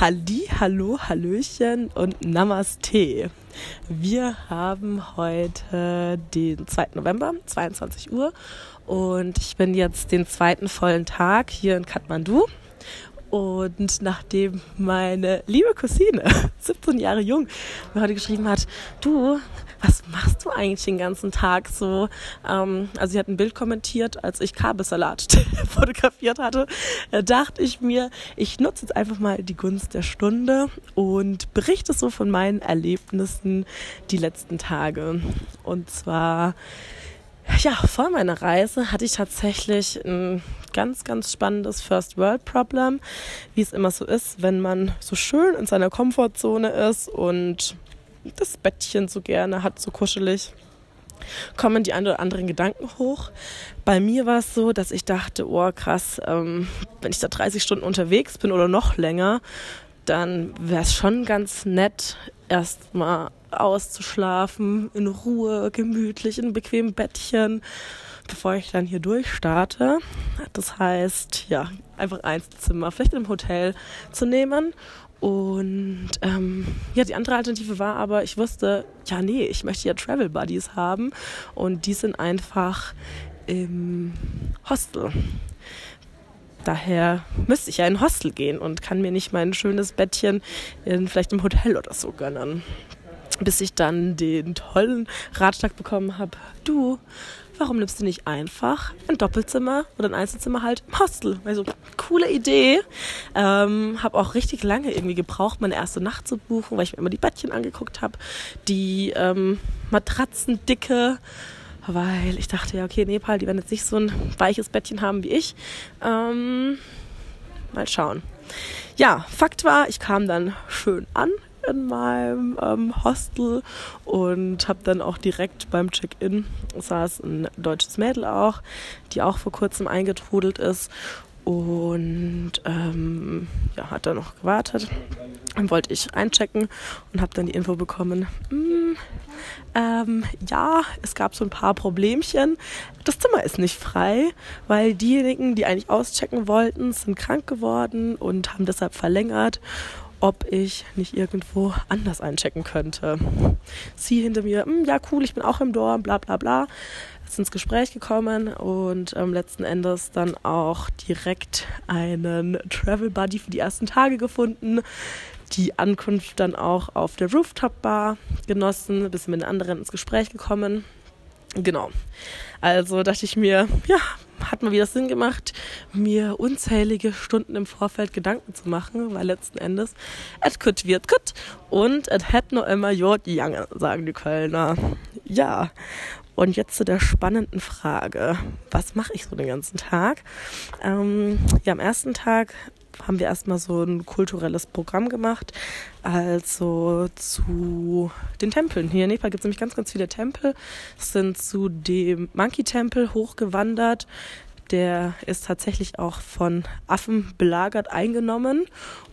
Halli, hallo, hallöchen und Namaste. Wir haben heute den 2. November, 22 Uhr und ich bin jetzt den zweiten vollen Tag hier in Kathmandu und nachdem meine liebe Cousine, 17 Jahre jung, mir heute geschrieben hat, du, was machst du eigentlich den ganzen Tag so? Ähm, also sie hat ein Bild kommentiert, als ich Kabelsalat fotografiert hatte, da dachte ich mir, ich nutze jetzt einfach mal die Gunst der Stunde und berichte so von meinen Erlebnissen die letzten Tage. Und zwar ja, vor meiner Reise hatte ich tatsächlich ein ganz, ganz spannendes First World Problem, wie es immer so ist, wenn man so schön in seiner Komfortzone ist und das Bettchen so gerne hat, so kuschelig kommen die ein oder anderen Gedanken hoch. Bei mir war es so, dass ich dachte, oh krass, ähm, wenn ich da 30 Stunden unterwegs bin oder noch länger, dann wäre es schon ganz nett, erstmal auszuschlafen, in Ruhe, gemütlich, in einem bequemen Bettchen, bevor ich dann hier durchstarte. Das heißt, ja, einfach ein Zimmer, vielleicht im Hotel zu nehmen. Und ähm, ja, die andere Alternative war aber, ich wusste, ja, nee, ich möchte ja Travel Buddies haben. Und die sind einfach im Hostel. Daher müsste ich ja in ein Hostel gehen und kann mir nicht mein schönes Bettchen in, vielleicht im Hotel oder so gönnen bis ich dann den tollen Ratschlag bekommen habe, du, warum nimmst du nicht einfach ein Doppelzimmer oder ein Einzelzimmer halt im Hostel? Also, coole Idee. Ähm, habe auch richtig lange irgendwie gebraucht, meine erste Nacht zu buchen, weil ich mir immer die Bettchen angeguckt habe, die ähm, Matratzendicke, weil ich dachte, ja, okay, Nepal, die werden jetzt nicht so ein weiches Bettchen haben wie ich. Ähm, mal schauen. Ja, Fakt war, ich kam dann schön an in meinem ähm, Hostel und habe dann auch direkt beim Check-in saß ein deutsches Mädel auch, die auch vor kurzem eingetrudelt ist und ähm, ja, hat dann noch gewartet. Dann wollte ich einchecken und habe dann die Info bekommen, mm, ähm, ja, es gab so ein paar Problemchen. Das Zimmer ist nicht frei, weil diejenigen, die eigentlich auschecken wollten, sind krank geworden und haben deshalb verlängert ob ich nicht irgendwo anders einchecken könnte. Sie hinter mir, hm, ja cool, ich bin auch im Dorm, bla bla bla. Ist ins Gespräch gekommen und ähm, letzten Endes dann auch direkt einen Travel Buddy für die ersten Tage gefunden. Die Ankunft dann auch auf der Rooftop Bar genossen, ein bisschen mit den anderen ins Gespräch gekommen. Genau. Also dachte ich mir, ja, hat mal wieder Sinn gemacht, mir unzählige Stunden im Vorfeld Gedanken zu machen, weil letzten Endes, et kütt wird kütt und et hätt noch immer jod jange, sagen die Kölner. Ja. Und jetzt zu der spannenden Frage. Was mache ich so den ganzen Tag? Ähm, ja, am ersten Tag haben wir erstmal so ein kulturelles Programm gemacht. Also zu den Tempeln. Hier in Nepal gibt es nämlich ganz, ganz viele Tempel. Sind zu dem Monkey-Tempel hochgewandert. Der ist tatsächlich auch von Affen belagert eingenommen.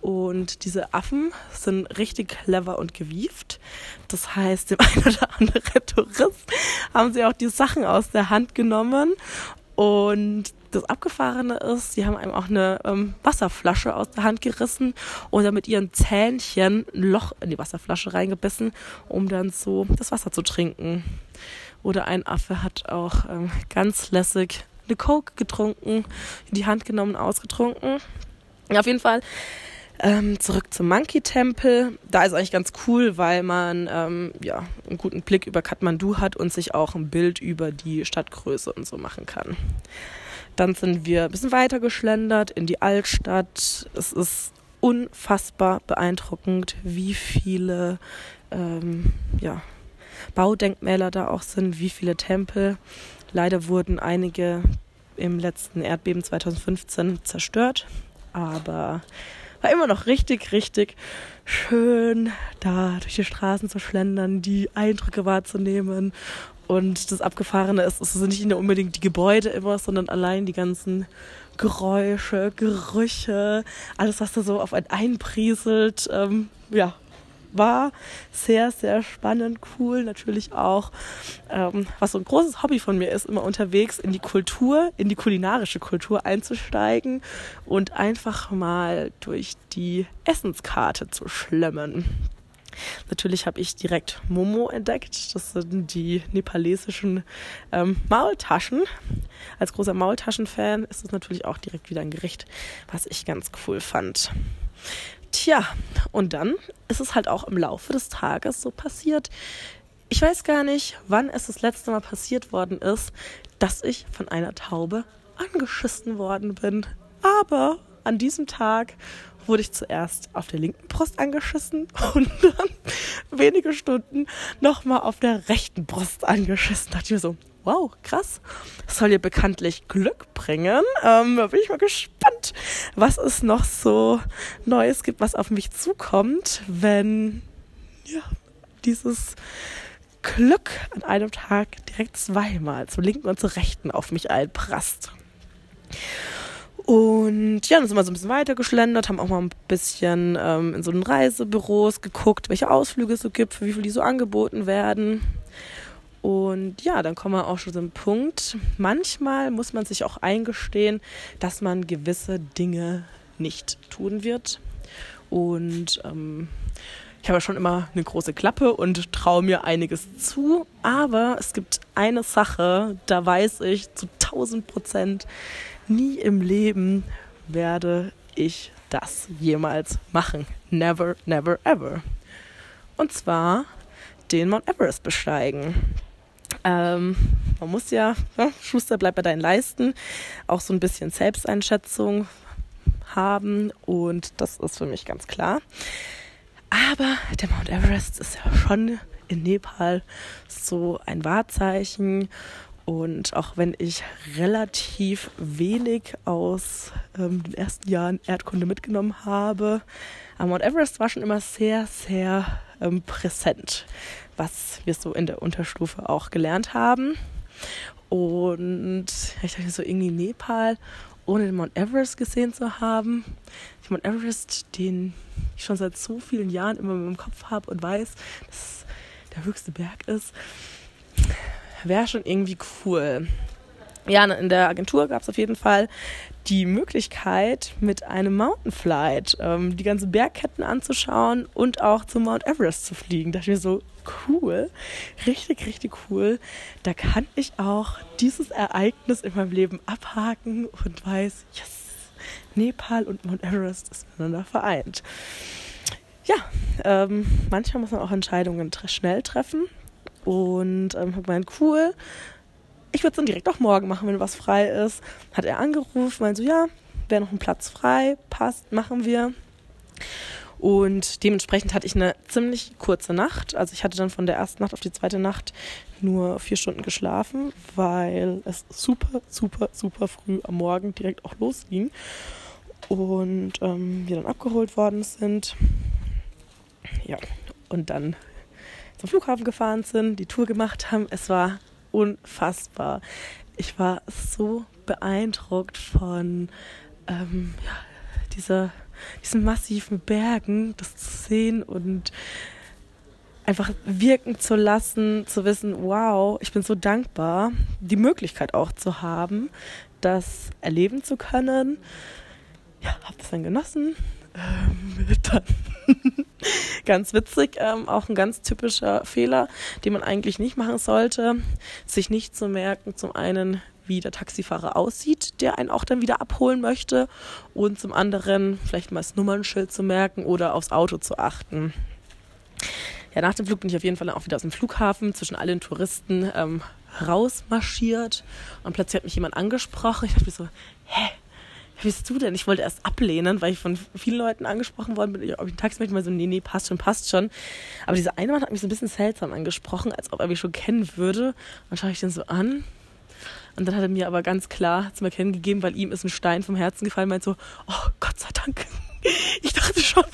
Und diese Affen sind richtig clever und gewieft. Das heißt, dem einen oder anderen Tourist haben sie auch die Sachen aus der Hand genommen und das Abgefahrene ist, sie haben einem auch eine ähm, Wasserflasche aus der Hand gerissen dann mit ihren Zähnchen ein Loch in die Wasserflasche reingebissen, um dann so das Wasser zu trinken. Oder ein Affe hat auch ähm, ganz lässig eine Coke getrunken, in die Hand genommen, ausgetrunken. Ja, auf jeden Fall ähm, zurück zum Monkey Tempel. Da ist eigentlich ganz cool, weil man ähm, ja, einen guten Blick über Kathmandu hat und sich auch ein Bild über die Stadtgröße und so machen kann. Dann sind wir ein bisschen weiter geschlendert in die Altstadt. Es ist unfassbar beeindruckend, wie viele ähm, ja, Baudenkmäler da auch sind, wie viele Tempel. Leider wurden einige im letzten Erdbeben 2015 zerstört, aber war immer noch richtig, richtig schön, da durch die Straßen zu schlendern, die Eindrücke wahrzunehmen. Und das Abgefahrene ist, es sind nicht nur unbedingt die Gebäude immer, sondern allein die ganzen Geräusche, Gerüche, alles, was da so auf einen einprieselt. Ähm, ja, war sehr, sehr spannend, cool. Natürlich auch, ähm, was so ein großes Hobby von mir ist, immer unterwegs in die Kultur, in die kulinarische Kultur einzusteigen und einfach mal durch die Essenskarte zu schlemmen. Natürlich habe ich direkt Momo entdeckt. Das sind die nepalesischen ähm, Maultaschen. Als großer Maultaschen-Fan ist es natürlich auch direkt wieder ein Gericht, was ich ganz cool fand. Tja, und dann ist es halt auch im Laufe des Tages so passiert. Ich weiß gar nicht, wann es das letzte Mal passiert worden ist, dass ich von einer Taube angeschissen worden bin. Aber an diesem Tag wurde ich zuerst auf der linken Brust angeschissen und dann wenige Stunden nochmal auf der rechten Brust angeschissen. Da dachte ich mir so, wow, krass. Das soll ja bekanntlich Glück bringen. Ähm, da bin ich mal gespannt, was es noch so Neues gibt, was auf mich zukommt, wenn ja, dieses Glück an einem Tag direkt zweimal zur linken und zur rechten auf mich einprasst. Und ja, dann sind wir so ein bisschen weiter geschlendert, haben auch mal ein bisschen ähm, in so einen Reisebüros geguckt, welche Ausflüge es so gibt, für wie viel die so angeboten werden. Und ja, dann kommen wir auch schon zum Punkt. Manchmal muss man sich auch eingestehen, dass man gewisse Dinge nicht tun wird. Und ähm, ich habe ja schon immer eine große Klappe und traue mir einiges zu. Aber es gibt eine Sache, da weiß ich zu 1000 Prozent, nie im Leben werde ich das jemals machen. Never, never, ever. Und zwar den Mount Everest besteigen. Ähm, man muss ja, ja, Schuster bleibt bei deinen Leisten, auch so ein bisschen Selbsteinschätzung haben und das ist für mich ganz klar. Aber der Mount Everest ist ja schon in Nepal so ein Wahrzeichen und auch wenn ich relativ wenig aus ähm, den ersten Jahren Erdkunde mitgenommen habe, am Mount Everest war schon immer sehr, sehr ähm, präsent, was wir so in der Unterstufe auch gelernt haben. Und ich dachte so, irgendwie Nepal, ohne den Mount Everest gesehen zu haben. Den Mount Everest, den ich schon seit so vielen Jahren immer meinem Kopf habe und weiß, dass es der höchste Berg ist wäre schon irgendwie cool. Ja, in der Agentur gab es auf jeden Fall die Möglichkeit, mit einem Mountainflight ähm, die ganzen Bergketten anzuschauen und auch zum Mount Everest zu fliegen. Da dachte ich mir so, cool, richtig, richtig cool. Da kann ich auch dieses Ereignis in meinem Leben abhaken und weiß, yes, Nepal und Mount Everest ist miteinander vereint. Ja, ähm, manchmal muss man auch Entscheidungen schnell treffen. Und ähm, habe gemeint, cool, ich würde es dann direkt auch morgen machen, wenn was frei ist. Hat er angerufen, meinte so, ja, wäre noch ein Platz frei, passt, machen wir. Und dementsprechend hatte ich eine ziemlich kurze Nacht. Also ich hatte dann von der ersten Nacht auf die zweite Nacht nur vier Stunden geschlafen, weil es super, super, super früh am Morgen direkt auch losging. Und ähm, wir dann abgeholt worden sind. Ja, und dann zum Flughafen gefahren sind, die Tour gemacht haben. Es war unfassbar. Ich war so beeindruckt von ähm, ja, dieser, diesen massiven Bergen, das zu sehen und einfach wirken zu lassen, zu wissen, wow, ich bin so dankbar, die Möglichkeit auch zu haben, das erleben zu können. Ja, habe das dann genossen. Ähm, dann ganz witzig, ähm, auch ein ganz typischer Fehler, den man eigentlich nicht machen sollte, sich nicht zu merken, zum einen, wie der Taxifahrer aussieht, der einen auch dann wieder abholen möchte und zum anderen vielleicht mal das Nummernschild zu merken oder aufs Auto zu achten. Ja, nach dem Flug bin ich auf jeden Fall auch wieder aus dem Flughafen zwischen allen Touristen ähm, rausmarschiert und plötzlich hat mich jemand angesprochen. Ich dachte mir so, hä, wie bist du denn? Ich wollte erst ablehnen, weil ich von vielen Leuten angesprochen worden bin, ob ich ein Taxi möchte. Mal so, nee, nee, passt schon, passt schon. Aber dieser eine Mann hat mich so ein bisschen seltsam angesprochen, als ob er mich schon kennen würde. Dann schaue ich den so an. Und dann hat er mir aber ganz klar zum Erkennen gegeben, weil ihm ist ein Stein vom Herzen gefallen, meint so, oh Gott sei Dank. Ich dachte schon,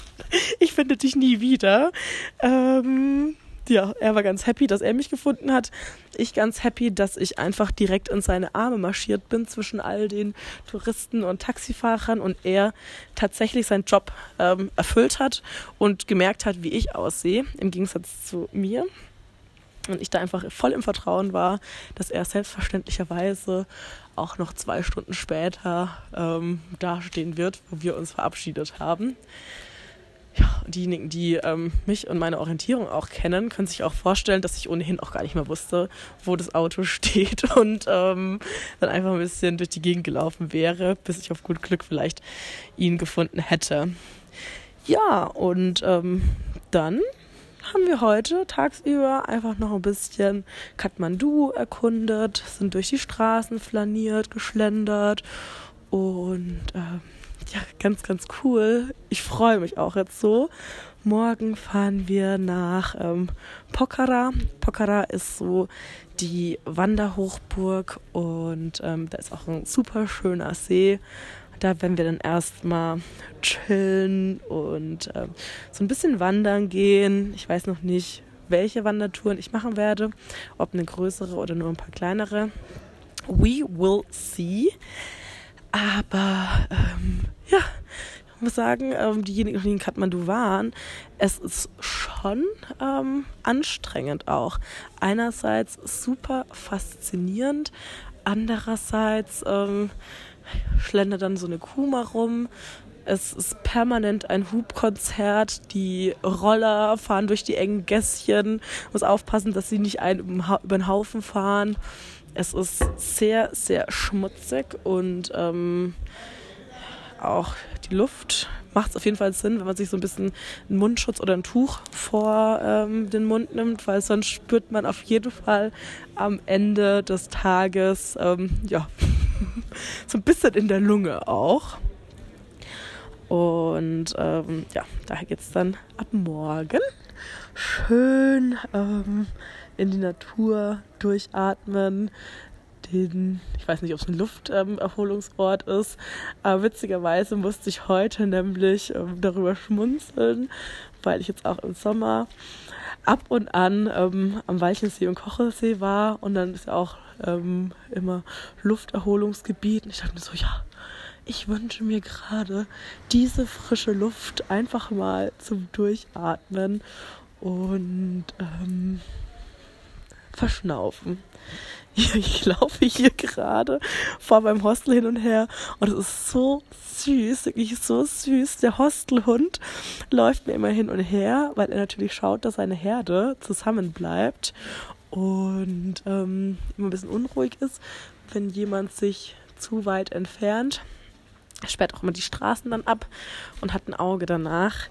ich finde dich nie wieder. Ähm, ja, er war ganz happy, dass er mich gefunden hat. Ich ganz happy, dass ich einfach direkt in seine Arme marschiert bin zwischen all den Touristen und Taxifahrern und er tatsächlich seinen Job ähm, erfüllt hat und gemerkt hat, wie ich aussehe, im Gegensatz zu mir. Und ich da einfach voll im Vertrauen war, dass er selbstverständlicherweise auch noch zwei Stunden später ähm, dastehen wird, wo wir uns verabschiedet haben ja, diejenigen, die ähm, mich und meine Orientierung auch kennen, können sich auch vorstellen, dass ich ohnehin auch gar nicht mehr wusste, wo das Auto steht und ähm, dann einfach ein bisschen durch die Gegend gelaufen wäre, bis ich auf gut Glück vielleicht ihn gefunden hätte. Ja, und ähm, dann haben wir heute tagsüber einfach noch ein bisschen Kathmandu erkundet, sind durch die Straßen flaniert, geschlendert und äh, ja, ganz, ganz cool. Ich freue mich auch jetzt so. Morgen fahren wir nach ähm, Pokhara. Pokhara ist so die Wanderhochburg und ähm, da ist auch ein super schöner See. Da werden wir dann erstmal chillen und ähm, so ein bisschen wandern gehen. Ich weiß noch nicht, welche Wandertouren ich machen werde, ob eine größere oder nur ein paar kleinere. We will see. Aber ähm, muss sagen, ähm, diejenigen, die in Kathmandu waren, es ist schon ähm, anstrengend auch. Einerseits super faszinierend, andererseits ähm, schlendert dann so eine Kuh mal rum. Es ist permanent ein Hubkonzert. Die Roller fahren durch die engen Gässchen. Muss aufpassen, dass sie nicht einen über den Haufen fahren. Es ist sehr, sehr schmutzig und ähm, auch die Luft macht es auf jeden Fall Sinn, wenn man sich so ein bisschen einen Mundschutz oder ein Tuch vor ähm, den Mund nimmt, weil sonst spürt man auf jeden Fall am Ende des Tages ähm, ja so ein bisschen in der Lunge auch. Und ähm, ja, daher geht es dann ab morgen schön ähm, in die Natur durchatmen, den, ich weiß nicht, ob es ein Lufterholungsort ähm, ist, aber witzigerweise musste ich heute nämlich ähm, darüber schmunzeln, weil ich jetzt auch im Sommer ab und an ähm, am Weichensee und Kochelsee war und dann ist ja auch ähm, immer Lufterholungsgebiet. Und ich dachte mir so, ja, ich wünsche mir gerade diese frische Luft einfach mal zum Durchatmen. Und ähm, verschnaufen. Ich laufe hier gerade vor meinem Hostel hin und her und es ist so süß, wirklich so süß. Der Hostelhund läuft mir immer hin und her, weil er natürlich schaut, dass seine Herde zusammenbleibt und ähm, immer ein bisschen unruhig ist, wenn jemand sich zu weit entfernt. Er sperrt auch immer die Straßen dann ab und hat ein Auge danach,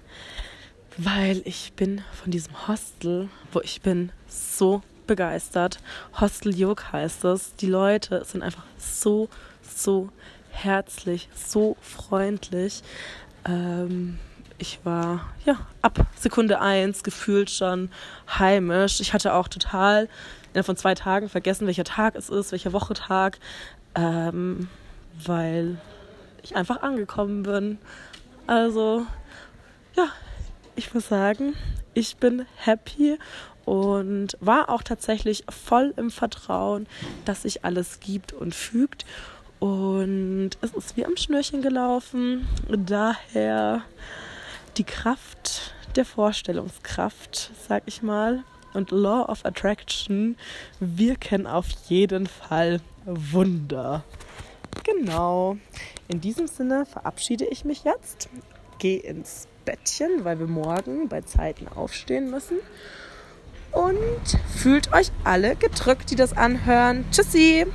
weil ich bin von diesem Hostel, wo ich bin, so begeistert. Hostel Juk heißt es. Die Leute sind einfach so, so herzlich, so freundlich. Ähm, ich war ja ab Sekunde eins gefühlt schon heimisch. Ich hatte auch total innerhalb von zwei Tagen vergessen, welcher Tag es ist, welcher Wochetag, ähm, weil ich einfach angekommen bin. Also ja, ich muss sagen, ich bin happy und war auch tatsächlich voll im Vertrauen, dass sich alles gibt und fügt. Und es ist wie am Schnürchen gelaufen. Daher die Kraft der Vorstellungskraft, sag ich mal, und Law of Attraction wirken auf jeden Fall Wunder. Genau. In diesem Sinne verabschiede ich mich jetzt. Gehe ins Bettchen, weil wir morgen bei Zeiten aufstehen müssen und fühlt euch alle gedrückt, die das anhören. Tschüssi!